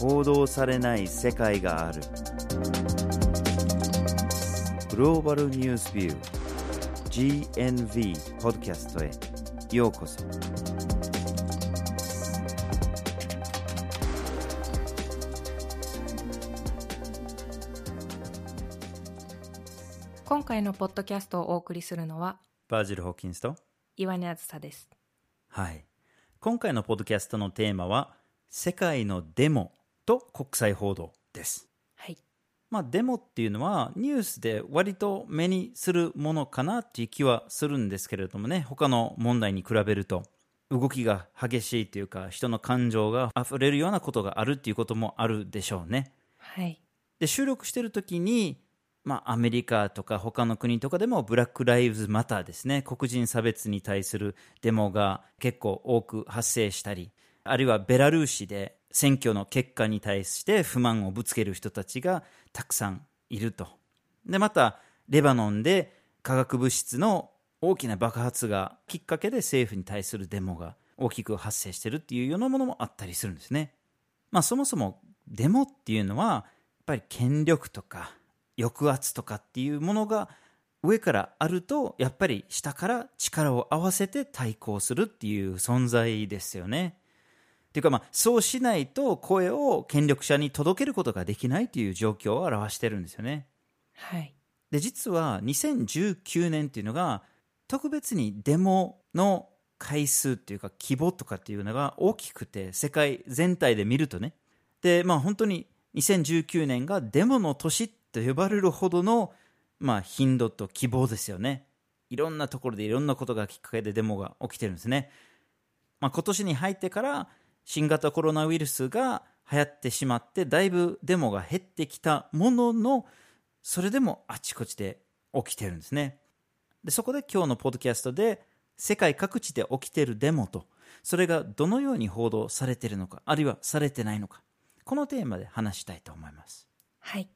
報道されない世界がある。グローバルニュースビュー GNV ポッドキャストへようこそ。今回のポッドキャストをお送りするのはバージル・ホーキンスと岩根あずさです。はい。今回のポッドキャストのテーマは世界のデモと国際報道です。はい。まあ、デモっていうのはニュースで割と目にするものかなっていう気はするんですけれどもね。他の問題に比べると動きが激しいというか人の感情が溢れるようなことがあるっていうこともあるでしょうね。はい。で収録してる時に、まあ、アメリカとか他の国とかでもブラック・ライブズ・マターですね。黒人差別に対するデモが結構多く発生したりあるいはベラルーシで選挙の結果に対して不満をぶつける人たちがたくさんいると。でまたレバノンで化学物質の大きな爆発がきっかけで政府に対するデモが大きく発生してるっていうようなものもあったりするんですね。まあそもそもデモっていうのはやっぱり権力とか抑圧とかっていうものが上からあるとやっぱり下から力を合わせて対抗するっていう存在ですよね。っていうかまあそうしないと声を権力者に届けることができないという状況を表してるんですよね。はい。で実は2019年っていうのが特別にデモの回数っていうか規模とかっていうのが大きくて世界全体で見るとね。でまあ本当に2019年がデモの年と呼ばれるほどの、まあ、頻度と希望ですよね。いろんなところでいろんなことがきっかけでデモが起きてるんですね、まあ、今年に入ってから新型コロナウイルスが流行ってしまってだいぶデモが減ってきたもののそれでもあちこちで起きてるんですね。でそこで今日のポッドキャストで世界各地で起きてるデモとそれがどのように報道されてるのかあるいはされてないのかこのテーマで話したいと思います。はい。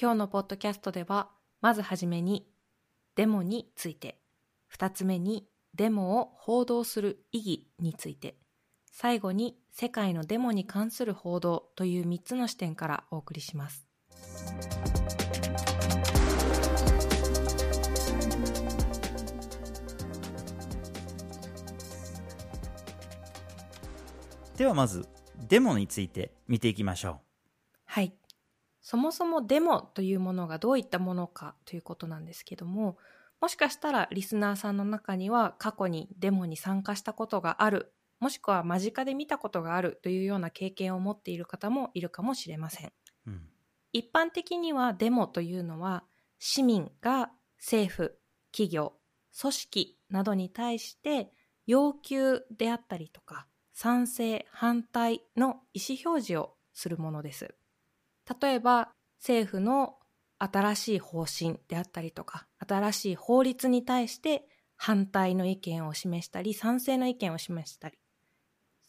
今日のポッドキャストではまずはじめにデモについて。2つ目にデモを報道する意義について。最後に世界のデモに関する報道という3つの視点からお送りします。ではまずデモについて見ていきましょはい。そもそもデモというものがどういったものかということなんですけどももしかしたらリスナーさんの中には過去にデモに参加したことがあるもしくは間近で見たことがあるというような経験を持っている方もいるかもしれません。う、うん。一般的にはデモというのは市民が政府企業組織などに対して要求であったりとか賛成反対の意思表示をするものです。例えば政府の新しい方針であったりとか新しい法律に対して反対の意見を示したり賛成の意見を示したり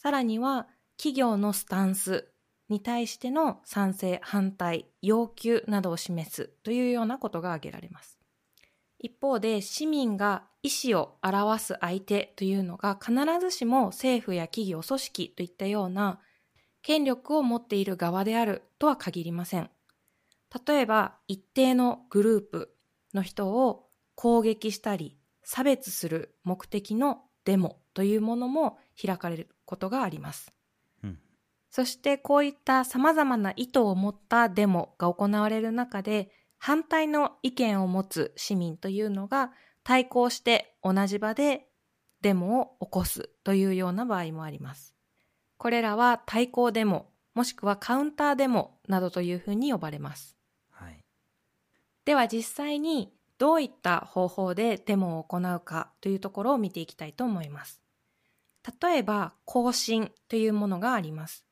さらには企業のスタンスに対しての賛成反対要求などを示すというようなことが挙げられます。一方で市民が意思を表す相手というのが必ずしも政府や企業組織といったような権力を持っている側であるとは限りません。例えば一定のグループの人を攻撃したり差別する目的のデモというものも開かれる。ことがありますうんそしてこういった様々な意図を持ったデモが行われる中で反対の意見を持つ市民というのが対抗して同じ場でデモを起こすというような場合もあります。これらは対抗デモもしくはカウンターデモなどというふうに呼ばれます。はいでは実際にどういった方法でデモを行うかというところを見ていきたいと思います。例えば行進というものがあります。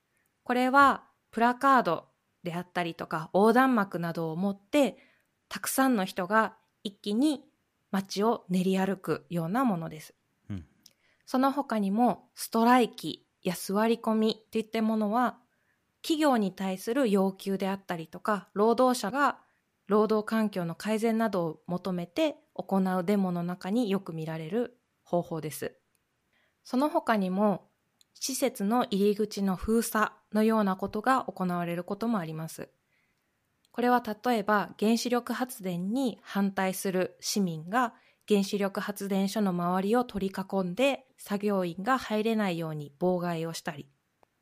これはプラカードであったりとか横断幕などを持ってたくさんの人が一気に街を練り歩くようなものです。うんその他にもストライキや座り込みといったものは企業に対する要求であったりとか労働者が労働環境の改善などを求めて行うデモの中によく見られる方法です。その他にも施設の入り口の封鎖のようなことが行われることもあります。これは例えば原子力発電に反対する市民が原子力発電所の周りを取り囲んで作業員が入れないように妨害をしたり、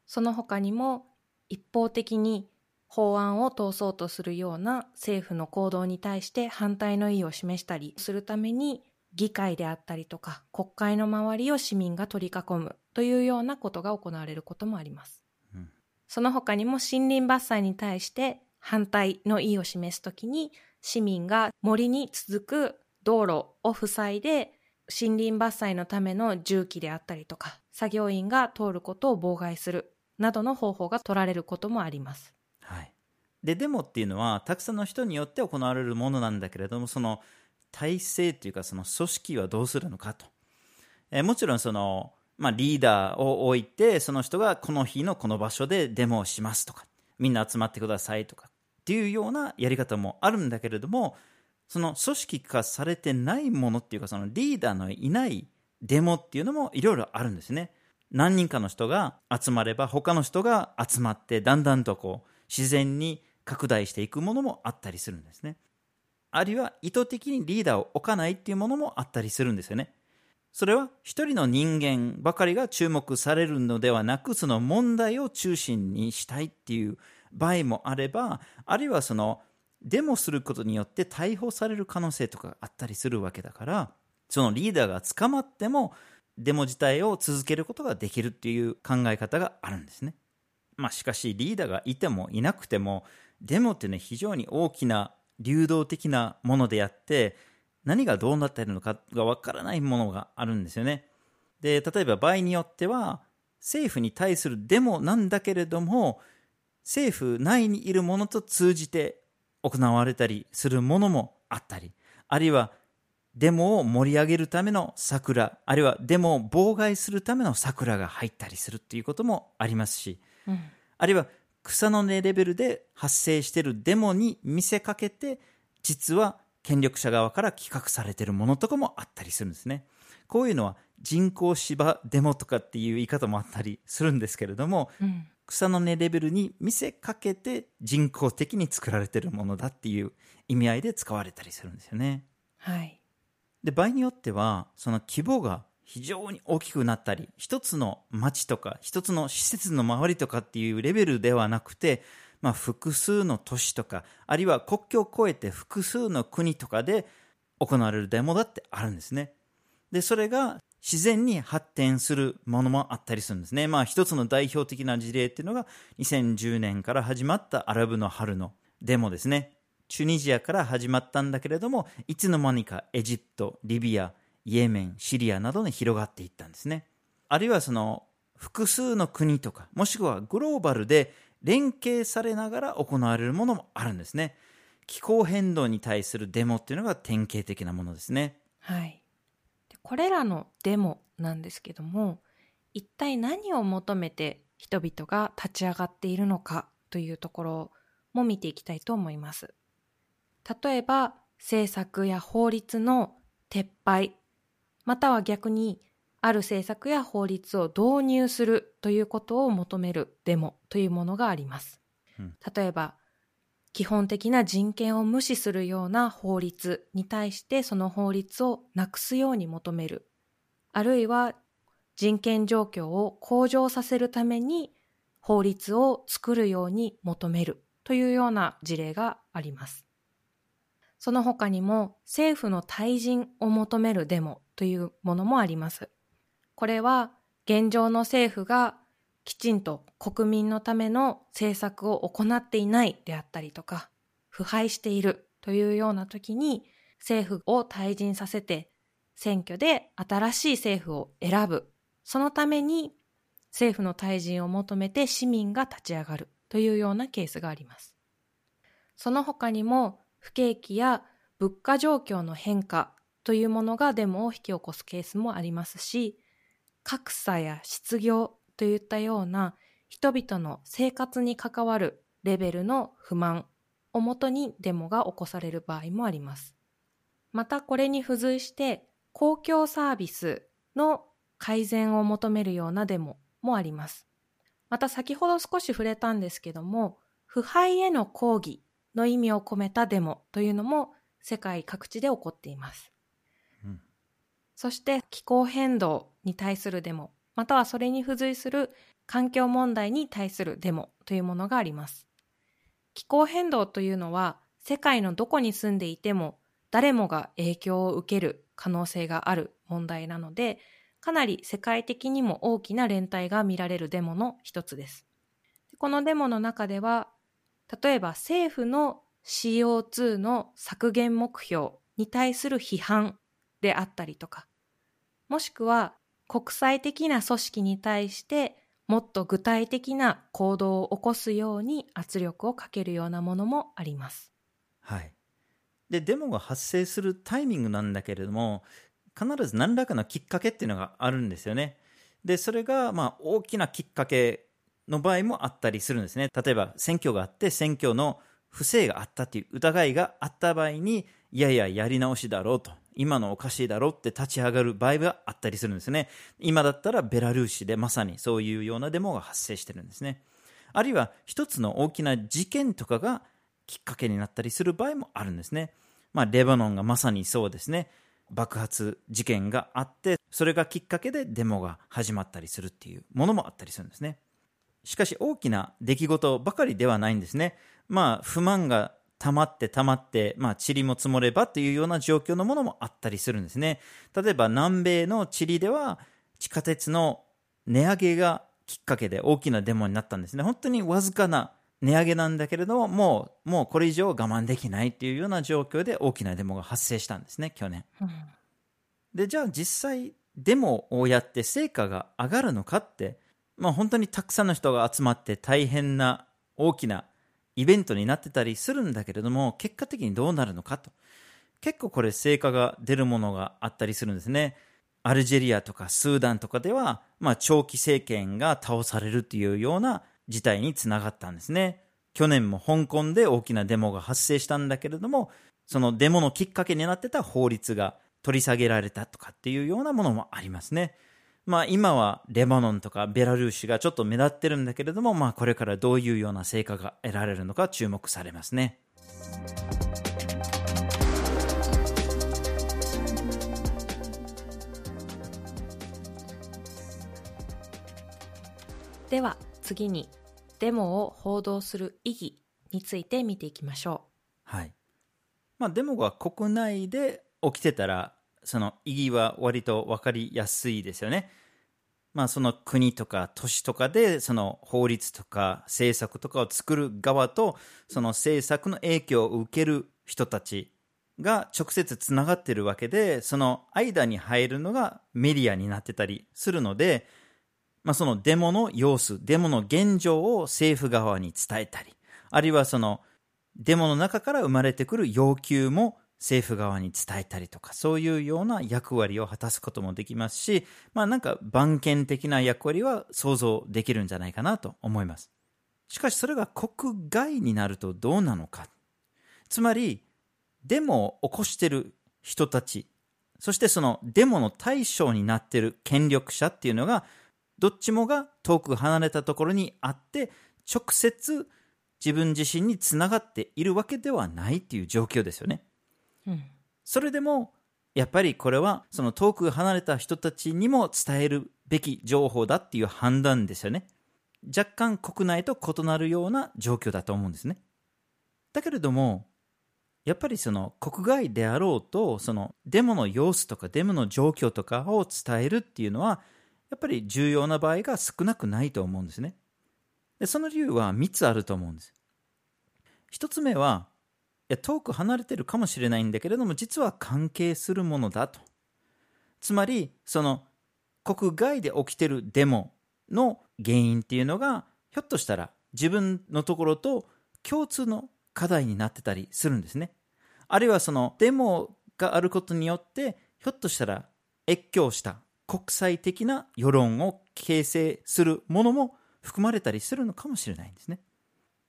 その他にも一方的に法案を通そうとするような政府の行動に対して反対の意を示したりするために議会であったりとか国会の周りを市民が取り囲むというようなことが行われることもあります。うん、その他にも森林伐採に対して反対の意を示すときに市民が森に続く道路を塞いで森林伐採のための重機であったりとか作業員が通ることを妨害するなどの方法が取られることもあります。はい、でデモっていうのはたくさんの人によって行われるものなんだけれどもその体制というかその組織はどうするのかと、えもちろんその、まあ、リーダーを置いてその人がこの日のこの場所でデモをしますとかみんな集まってくださいとかっていうようなやり方もあるんだけれどもその組織化されてないものっていうかそのリーダーのいないデモっていうのもいろいろあるんですね。何人かの人が集まれば他の人が集まってだんだんとこう自然に拡大していくものもあったりするんですね。あるいは意図的にリーダーを置かないっていうものもあったりするんですよねそれは一人の人間ばかりが注目されるのではなくその問題を中心にしたいっていう場合もあればあるいはそのデモすることによって逮捕される可能性とかがあったりするわけだからそのリーダーが捕まってもデモ自体を続けることができるっていう考え方があるんですね。まあしかしリーダーがいてもいなくてもデモってね非常に大きな流動的なものであって何がどうなっているのかがわからないものがあるんですよね。で例えば場合によっては政府に対するデモなんだけれども政府内にいるものと通じて行われたりするものもあったり、あるいはデモを盛り上げるための桜、あるいはデモを妨害するための桜が入ったりするっていうこともありますし、うん、あるいは草の根レベルで発生しているデモに見せかけて、実は権力者側から企画されているものとかもあったりするんですね。こういうのは人工芝デモとかっていう言い方もあったりするんですけれども、うん、草の根レベルに見せかけて人工的に作られているものだっていう意味合いで使われたりするんですよね。はい。で、場合によっては、その規模が非常に大きくなったり、一つの町とか、一つの施設の周りとかっていうレベルではなくて、まあ、複数の都市とか、あるいは国境を越えて複数の国とかで行われるデモだってあるんですね。で、それが自然に発展するものもあったりするんですね。まあ一つの代表的な事例っていうのが2010年から始まったアラブの春のデモですね。チュニジアから始まったんだけれども、いつの間にかエジプト、リビア、イエメン、シリアなどに広がっていったんですね。あるいはその複数の国とか、もしくはグローバルで連携されながら行われるものもあるんですね。気候変動に対するデモっていうのが典型的なものですね。はい。これらのデモなんですけども一体何を求めて人々が立ち上がっているのかというところも見ていきたいと思います。例えば政策や法律の撤廃または逆にある政策や法律を導入するということを求めるデモというものがあります。例えば基本的な人権を無視するような法律に対してその法律をなくすように求める。あるいは人権状況を向上させるために法律を作るように求めるというような事例があります。その他にも政府の退陣を求めるデモというものもあります。これは現状の政府がきちんと国民のための政策を行っていないであったりとか、腐敗しているというような時に政府を退陣させて選挙で新しい政府を選ぶ。そのために政府の退陣を求めて市民が立ち上がるというようなケースがあります。その他にも不景気や物価状況の変化というものがデモを引き起こすケースもありますし、格差や失業といったような人々の生活に関わるレベルの不満をもとにデモが起こされる場合もあります。またこれに付随して公共サービスの改善を求めるようなデモもあります。また先ほど少し触れたんですけども、腐敗への抗議の意味を込めたデモというのも世界各地で起こっています。うん、そして気候変動に対するデモ、またはそれに付随する環境問題に対するデモというものがあります。気候変動というのは世界のどこに住んでいても誰もが影響を受ける可能性がある問題なので、かなり世界的にも大きな連帯が見られるデモの一つです。このデモの中では、例えば政府の CO2 の削減目標に対する批判であったりとか、もしくは国際的な組織に対してもっと具体的な行動を起こすように圧力をかけるようなものもあります。はい。で、デモが発生するタイミングなんだけれども、必ず何らかのきっかけっていうのがあるんですよね。で、それが、まあ、大きなきっかけの場合もあったりするんですね。例えば、選挙があって、選挙の不正があったっていう疑いがあった場合に、いやいや、やり直しだろうと。今のおかしいだろうって立ち上がる場合があったりするんですね。今だったらベラルーシでまさにそういうようなデモが発生してるんですね。あるいは一つの大きな事件とかがきっかけになったりする場合もあるんですね。まあ、レバノンがまさにそうですね。爆発事件があって、それがきっかけでデモが始まったりするっていうものもあったりするんですね。しかし大きな出来事ばかりではないんですね。まあ、不満が溜まって溜まって、まあ、塵も積もればというような状況のものもあったりするんですね。例えば南米のチリでは地下鉄の値上げがきっかけで大きなデモになったんですね。本当にわずかな値上げなんだけれども、もう、もうこれ以上我慢できないっていうような状況で大きなデモが発生したんですね、去年。うん、で、じゃあ実際、デモをやって成果が上がるのかって、まあ本当にたくさんの人が集まって大変な大きなイベントになってたりするんだけれども、結果的にどうなるのかと。結構これ成果が出るものがあったりするんですね。アルジェリアとかスーダンとかでは、まあ長期政権が倒されるというような事態につながったんですね。去年も香港で大きなデモが発生したんだけれども、そのデモのきっかけになってた法律が取り下げられたとかっていうようなものもありますね。まあ今はレバノンとかベラルーシがちょっと目立ってるんだけれども、まあこれからどういうような成果が得られるのか注目されますね。では次にデモを報道する意義について見ていきましょう。はい。まあ、デモが国内で起きてたら、その意義は割と分かりやすいですよね。まあ、その国とか都市とかで、その法律とか政策とかを作る側と、その政策の影響を受ける人たちが直接つながってるわけで、その間に入るのがメディアになってたりするので、まあ、そのデモの様子、デモの現状を政府側に伝えたり、あるいはそのデモの中から生まれてくる要求も政府側に伝えたりとか、そういうような役割を果たすこともできますし、まあなんか番犬的な役割は想像できるんじゃないかなと思います。しかしそれが国外になるとどうなのか。つまり、デモを起こしている人たち、そしてそのデモの対象になっている権力者っていうのがどっちもが遠く離れたところにあって直接自分自身につながっているわけではないっていう状況ですよね。それでもやっぱりこれはその遠く離れた人たちにも伝えるべき情報だっていう判断ですよね。若干国内と異なるような状況だと思うんですね。だけれどもやっぱりその国外であろうとそのデモの様子とかデモの状況とかを伝えるっていうのはやっぱり重要な場合が少なくないと思うんですね。でその理由は3つあると思うんです。1つ目は、や遠く離れてるかもしれないんだけれども、実は関係するものだと。つまり、その国外で起きてるデモの原因っていうのが、ひょっとしたら自分のところと共通の課題になってたりするんですね。あるいはそのデモがあることによって、ひょっとしたら越境した国際的な世論を形成するものも含まれたりするのかもしれないんですね。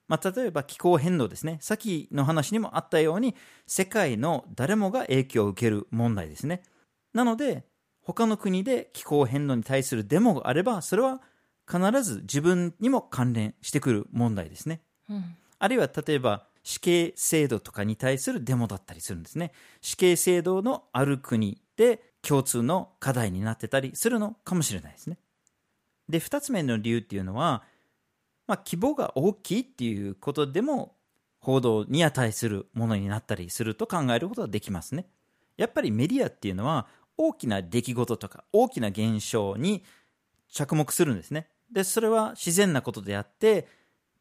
まあ、例えば気候変動ですね。さっきの話にもあったように、世界の誰もが影響を受ける問題ですね。なので、他の国で気候変動に対するデモがあれば、それは必ず自分にも関連してくる問題ですね。うんあるいは例えば死刑制度とかに対するデモだったりするんですね。死刑制度のある国で共通の課題になってたりするのかもしれないですね。で、二つ目の理由っていうのは、まあ、規模が大きいっていうことでも報道に値するものになったりすると考えることができますね。やっぱりメディアっていうのは大きな出来事とか大きな現象に着目するんですね。で、それは自然なことであって、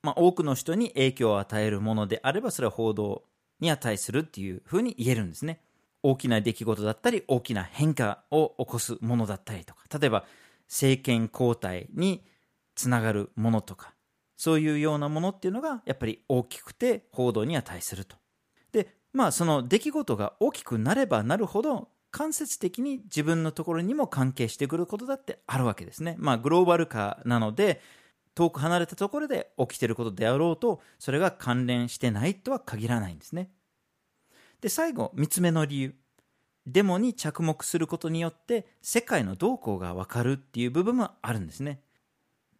まあ、多くの人に影響を与えるものであれば、それは報道に値するっていうふうに言えるんですね。大きな出来事だったり、大きな変化を起こすものだったりとか、例えば政権交代につながるものとか、そういうようなものっていうのがやっぱり大きくて報道に値すると。で、まあその出来事が大きくなればなるほど間接的に自分のところにも関係してくることだってあるわけですね。まあグローバル化なので遠く離れたところで起きてることであろうとそれが関連してないとは限らないんですね。で最後3つ目の理由。デモに着目することによって世界の動向が分かるっていう部分もあるんですね。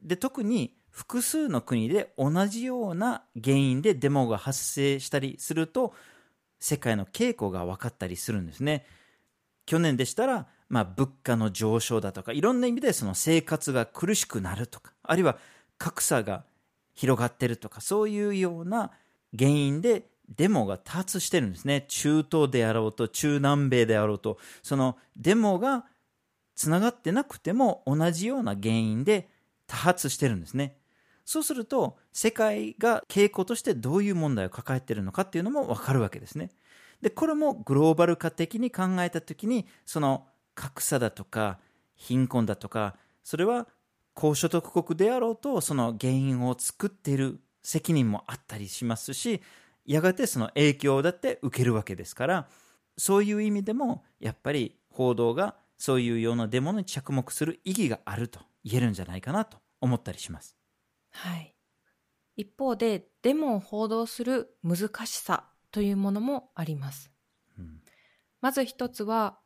で特に複数の国で同じような原因でデモが発生したりすると世界の傾向が分かったりするんですね。去年でしたら、まあ、物価の上昇だとかいろんな意味でその生活が苦しくなるとかあるいは格差が広がってるとかそういうような原因でデモが多発してるんですね中東であろうと中南米であろうとそのデモがつながってなくても同じような原因で多発してるんですねそうすると世界が傾向としてどういう問題を抱えているのかっていうのも分かるわけですねでこれもグローバル化的に考えた時にその格差だとか貧困だとかそれは高所得国であろうとその原因を作っている責任もあったりしますしやがてその影響だって受けるわけですからそういう意味でもやっぱり報道がそういうようなデモに着目する意義があると言えるんじゃないかなと思ったりします。はい。一方で、デモを報道する難しさというものもあります。うんまず一つは、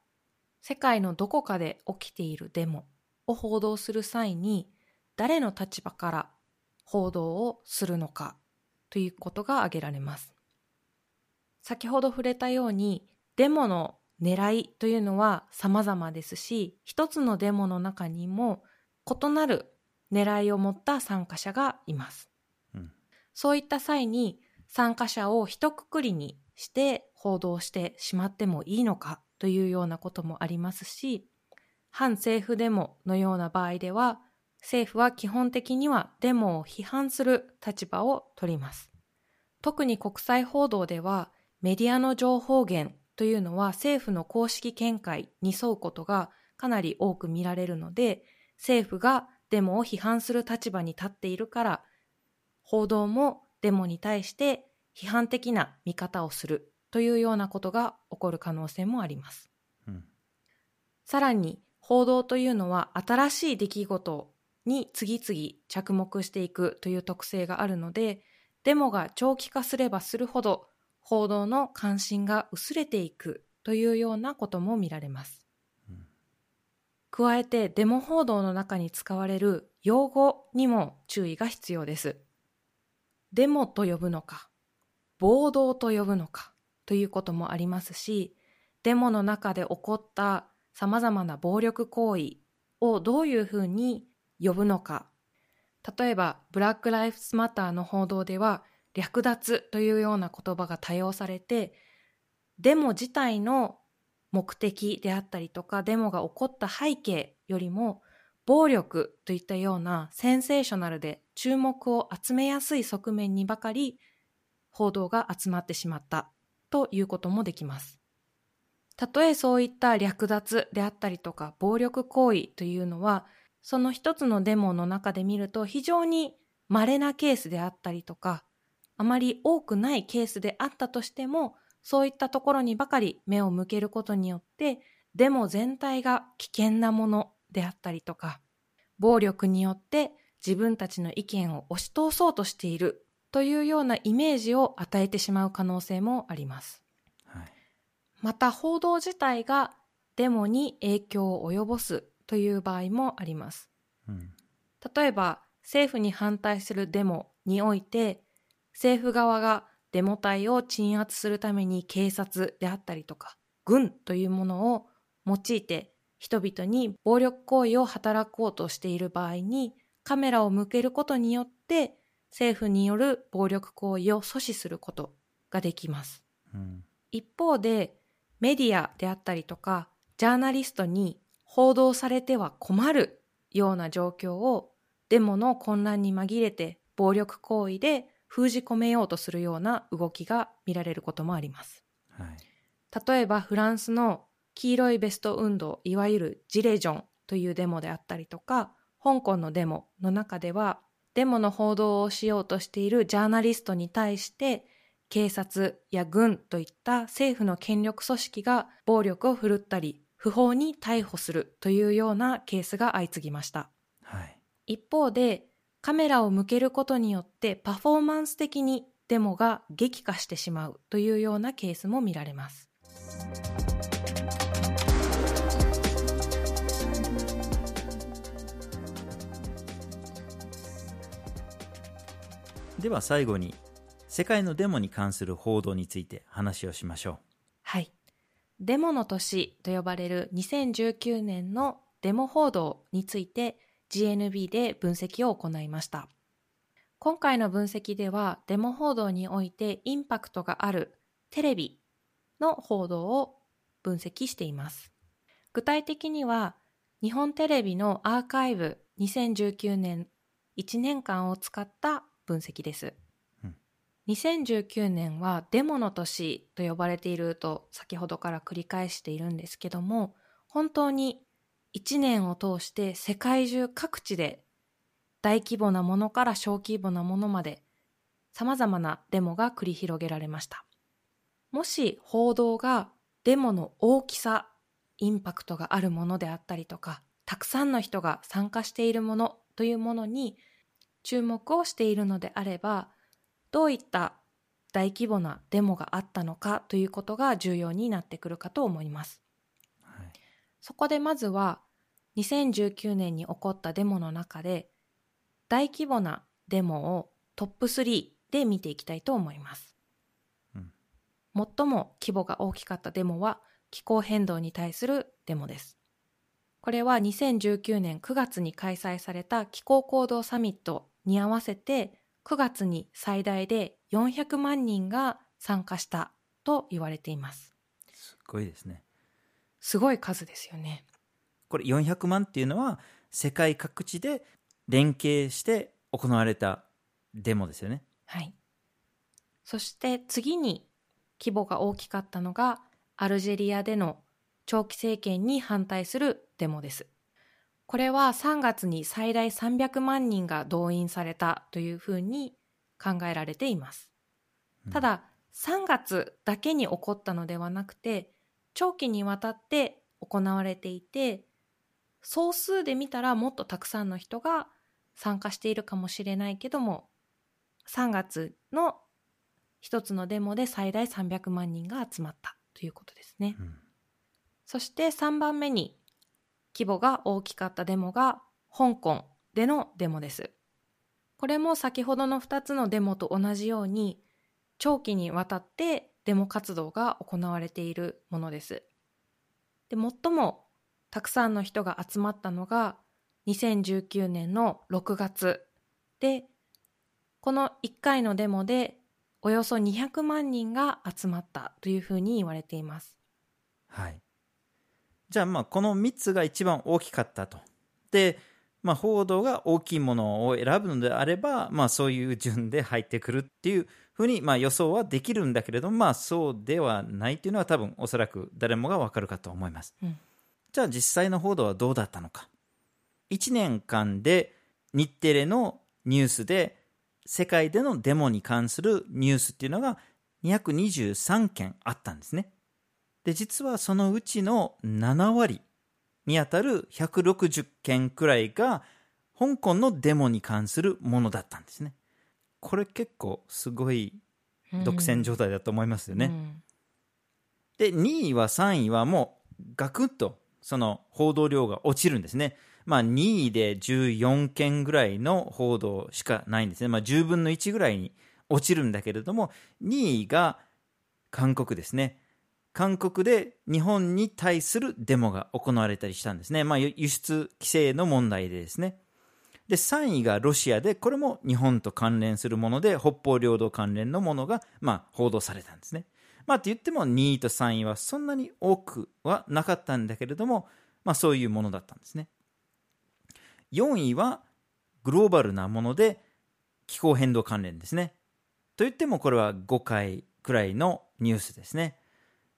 世界のどこかで起きているデモを報道する際に、誰の立場から報道をするのかということが挙げられます。先ほど触れたように、デモの狙いというのは様々ですし、一つのデモの中にも異なる狙いを持った参加者がいます。うんそういった際に参加者を一括りにして報道してしまってもいいのかというようなこともありますし、反政府デモのような場合では、政府は基本的にはデモを批判する立場を取ります。特に国際報道ではメディアの情報源というのは政府の公式見解に沿うことがかなり多く見られるので、政府がデモを批判する立場に立っているから、報道もデモに対して批判的な見方をするというようなことが起こる可能性もあります。うんさらに、報道というのは新しい出来事に次々着目していくという特性があるので、デモが長期化すればするほど報道の関心が薄れていくというようなことも見られます。加えてデモ報道の中に使われる用語にも注意が必要です。デモと呼ぶのか、暴動と呼ぶのかということもありますし、デモの中で起こった様々な暴力行為をどういうふうに呼ぶのか。例えば、ブラック・ライフズ・マターの報道では、略奪というような言葉が多用されて、デモ自体の目的であったりとか、デモが起こった背景よりも、暴力といったようなセンセーショナルで注目を集めやすい側面にばかり報道が集まってしまったということもできます。たとえそういった略奪であったりとか暴力行為というのは、その一つのデモの中で見ると非常に稀なケースであったりとか、あまり多くないケースであったとしても、そういったところにばかり目を向けることによって、デモ全体が危険なものであったりとか、暴力によって自分たちの意見を押し通そうとしているというようなイメージを与えてしまう可能性もあります。はいまた報道自体がデモに影響を及ぼすという場合もあります。うん例えば政府に反対するデモにおいて政府側がデモ隊を鎮圧するために警察であったりとか軍というものを用いて人々に暴力行為を働こうとしている場合にカメラを向けることによって政府による暴力行為を阻止することができます。うん一方でメディアであったりとかジャーナリストに報道されては困るような状況をデモの混乱に紛れて暴力行為で封じ込めようとするような動きが見られることもあります。はい。例えばフランスの黄色いベスト運動いわゆるジレジョンというデモであったりとか香港のデモの中ではデモの報道をしようとしているジャーナリストに対して警察や軍といった政府の権力組織が暴力を振るったり不法に逮捕するというようなケースが相次ぎました。はい。一方でカメラを向けることによってパフォーマンス的にデモが激化してしまうというようなケースも見られますでは最後に世界のデモに関する報道について話をしましょはい。デモの年と呼ばれる2019年のデモ報道について GNB で分析を行いました。今回の分析ではデモ報道においてインパクトがあるテレビの報道を分析しています。具体的には日本テレビのアーカイブ2019年1年間を使った分析です。2019年はデモの年と呼ばれていると先ほどから繰り返しているんですけども本当に1年を通して世界中各地で大規模なものから小規模なものまで様々なデモが繰り広げられましたもし報道がデモの大きさインパクトがあるものであったりとかたくさんの人が参加しているものというものに注目をしているのであればどういった大規模なデモがあったのかということが重要になってくるかと思います。そこでまずは2019年に起こったデモの中で大規模なデモをトップ3で見ていきたいと思います。うん最も規模が大きかったデモは気候変動に対するデモです。これは2019年9月に開催された気候行動サミットに合わせて9月に最大で400万人が参加したと言われています。すごいですねすごい数ですよね。これ400万っていうのは世界各地で連携して行われたデモですよねはい。そして次に規模が大きかったのがアルジェリアでの長期政権に反対するデモです。これは3月に最大300万人が動員されたというふうに考えられています。ただ3月だけに起こったのではなくて長期にわたって行われていて総数で見たらもっとたくさんの人が参加しているかもしれないけども3月の一つのデモで最大300万人が集まったということですね。うんそして3番目に規模が大きかったデモが香港でのデモです。これも先ほどの2つのデモと同じように長期にわたってデモ活動が行われているものです。で最もたくさんの人が集まったのが2019年の6月でこの1回のデモでおよそ200万人が集まったというふうに言われています。はいじゃあまあこの3つが一番大きかったとで、まあ、報道が大きいものを選ぶのであれば、まあ、そういう順で入ってくるっていうふうにまあ予想はできるんだけれども、まあ、そうではないっていうのは多分おそらく誰もがわかるかと思います、うん。じゃあ実際の報道はどうだったのか。1年間で日テレのニュースで世界でのデモに関するニュースっていうのが223件あったんですね。で実はそのうちの7割にあたる160件くらいが香港のデモに関するものだったんですねこれ結構すごい独占状態だと思いますよね、うんで2位は3位はもうガクッとその報道量が落ちるんですねまあ、2位で14件ぐらいの報道しかないんですね。まあ、10分の1ぐらいに落ちるんだけれども、2位が韓国ですね。韓国で日本に対するデモが行われたりしたんですね。まあ、輸出規制の問題でですね。で、3位がロシアで、これも日本と関連するもので、北方領土関連のものが、まあ、報道されたんですね。まあ、って言っても2位と3位はそんなに多くはなかったんだけれども、まあ、そういうものだったんですね。4位はグローバルなもので気候変動関連ですね。と言ってもこれは5回くらいのニュースですね。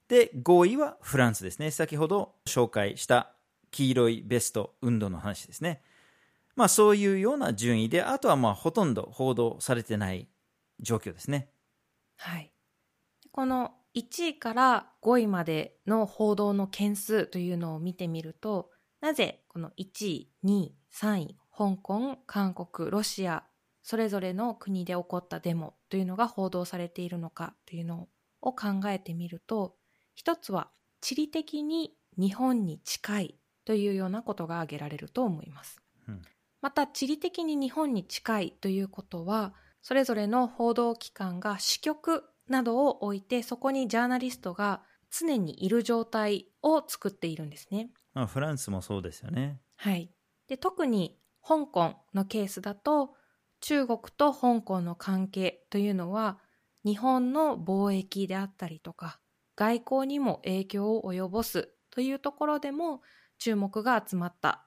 で、5位はフランスですね。先ほど紹介した黄色いベスト運動の話ですね。まあそういうような順位で、あとはまあほとんど報道されてない状況ですね。はい。この1位から5位までの報道の件数というのを見てみると、なぜこの1位、2位、3位、香港、韓国、ロシア、それぞれの国で起こったデモというのが報道されているのかというのを考えてみると、一つは地理的に日本に近いというようなことが挙げられると思います。うん、また地理的に日本に近いということは、それぞれの報道機関が支局などを置いて、そこにジャーナリストが常にいる状態を作っているんですね。まあ、フランスもそうですよね。はい。で、特に香港のケースだと、中国と香港の関係というのは、日本の貿易であったりとか、外交にも影響を及ぼすというところでも注目が集まった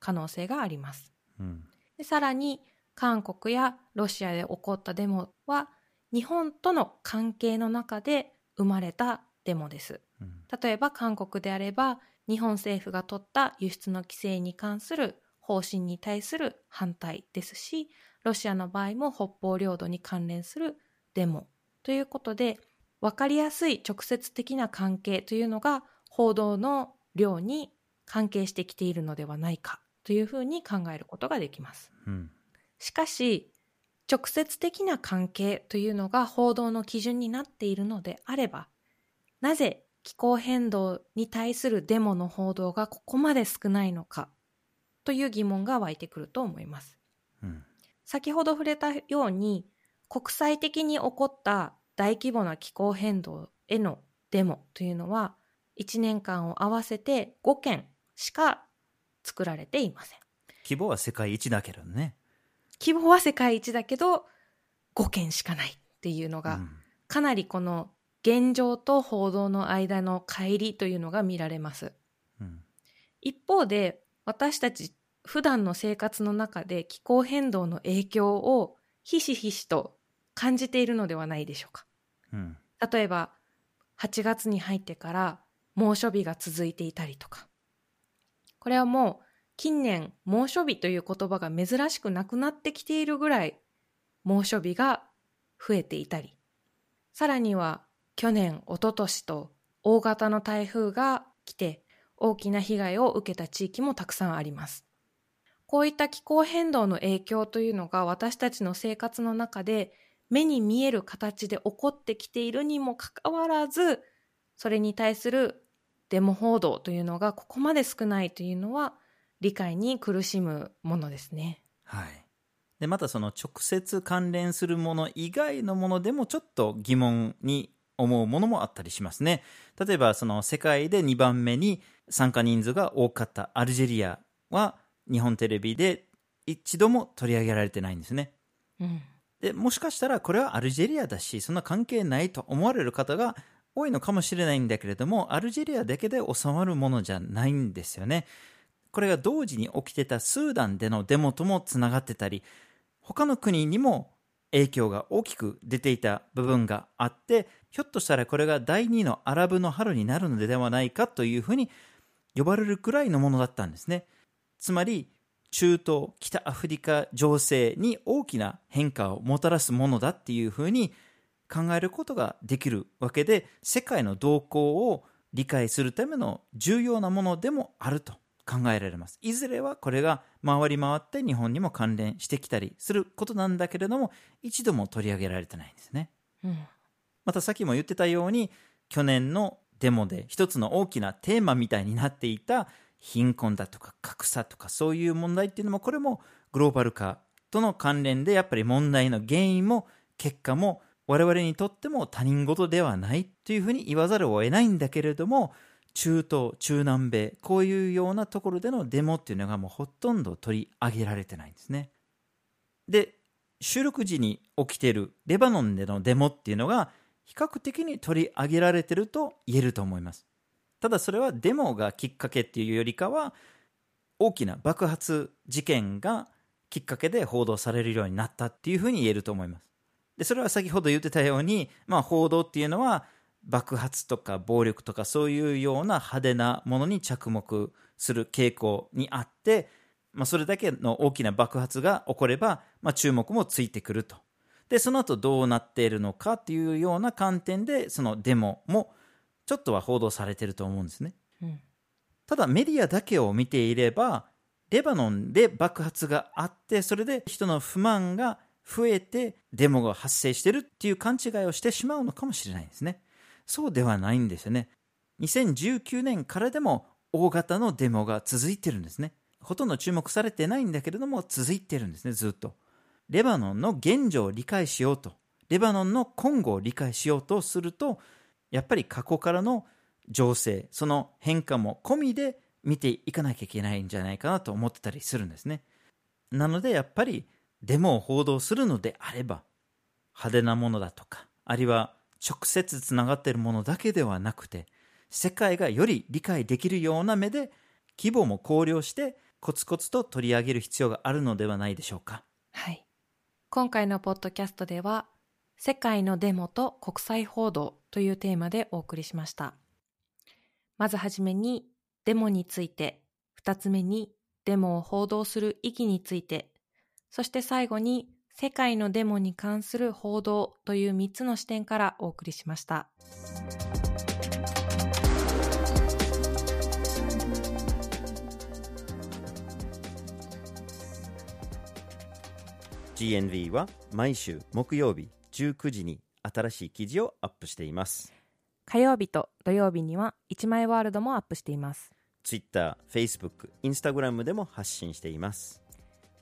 可能性があります。うん、でさらに、韓国やロシアで起こったデモは、日本との関係の中で生まれたデモです。うん、例えば韓国であれば、日本政府が取った輸出の規制に関する方針に対する反対ですし、ロシアの場合も北方領土に関連するデモということで、分かりやすい直接的な関係というのが報道の量に関係してきているのではないかというふうに考えることができます。うん、しかし、直接的な関係というのが報道の基準になっているのであれば、なぜ気候変動に対するデモの報道がここまで少ないのかという疑問が湧いてくると思います。うん、先ほど触れたように国際的に起こった大規模な気候変動へのデモというのは1年間を合わせて5件しか作られていません。規模は世界一だけどね。規模は世界一だけど5件しかないっていうのが、うん、かなりこの現状と報道の間の乖離というのが見られます。うん、一方で私たち普段の生活の中で気候変動の影響をひしひしと感じているのではないでしょうか。うん、例えば8月に入ってから猛暑日が続いていたりとか。これはもう近年猛暑日という言葉が珍しくなくなってきているぐらい猛暑日が増えていたり、さらには去年、一昨年と大型の台風が来て大きな被害を受けた地域もたくさんあります。こういった気候変動の影響というのが私たちの生活の中で目に見える形で起こってきているにもかかわらず、それに対するデモ報道というのがここまで少ないというのは理解に苦しむものですね。はい。で、またその直接関連するもの以外のものでもちょっと疑問に思うものもあったりしますね。例えば、その世界で2番目に参加人数が多かったアルジェリアは日本テレビで一度も取り上げられてないんですね。うん、でもしかしたらこれはアルジェリアだし、そんな関係ないと思われる方が多いのかもしれないんだけれども、アルジェリアだけで収まるものじゃないんですよね。これが同時に起きてたスーダンでのデモともつながってたり、他の国にも影響が大きく出ていた部分があって、ひょっとしたらこれが第二のアラブの春になるのではないかというふうに呼ばれるくらいのものだったんですね。つまり、中東、北アフリカ情勢に大きな変化をもたらすものだっていうふうに考えることができるわけで、世界の動向を理解するための重要なものでもあると考えられます。いずれはこれが回り回って日本にも関連してきたりすることなんだけれども、一度も取り上げられてないんですね。うん、またさっきも言ってたように、去年のデモで一つの大きなテーマみたいになっていた貧困だとか格差とかそういう問題っていうのもこれもグローバル化との関連でやっぱり問題の原因も結果も我々にとっても他人事ではないというふうに言わざるを得ないんだけれども中東中南米こういうようなところでのデモっていうのがもうほとんど取り上げられてないんですね。で収録時に起きているレバノンでのデモっていうのが比較的に取り上げられてると言えると思います。ただそれはデモがきっかけっていうよりかは大きな爆発事件がきっかけで報道されるようになったっていうふうに言えると思います。でそれは先ほど言ってたように、まあ、報道っていうのは爆発とか暴力とかそういうような派手なものに着目する傾向にあって、まあ、それだけの大きな爆発が起これば、まあ、注目もついてくると。でその後どうなっているのかっていうような観点でそのデモもちょっとは報道されてると思うんですね、うん、ただメディアだけを見ていればレバノンで爆発があってそれで人の不満が増えてデモが発生してるっていう勘違いをしてしまうのかもしれないですね。そうではないんですよね。2019年からでも大型のデモが続いてるんですね。ほとんど注目されてないんだけれども続いてるんですねずっと。レバノンの現状を理解しようと。レバノンの今後を理解しようとするとやっぱり過去からの情勢その変化も込みで見ていかなきゃいけないんじゃないかなと思ってたりするんですね。なのでやっぱりデモを報道するのであれば派手なものだとかあるいは直接つながっているものだけではなくて世界がより理解できるような目で規模も考慮してコツコツと取り上げる必要があるのではないでしょうか。はい。今回のポッドキャストでは世界のデモと国際報道というテーマでお送りしました。まずはじめにデモについて2つ目にデモを報道する意義についてそして最後に世界のデモに関する報道という3つの視点からお送りしました。GNV は毎週木曜日19時に新しい記事をアップしています。火曜日と土曜日には1枚ワールドもアップしています。Twitter、Facebook、Instagram でも発信しています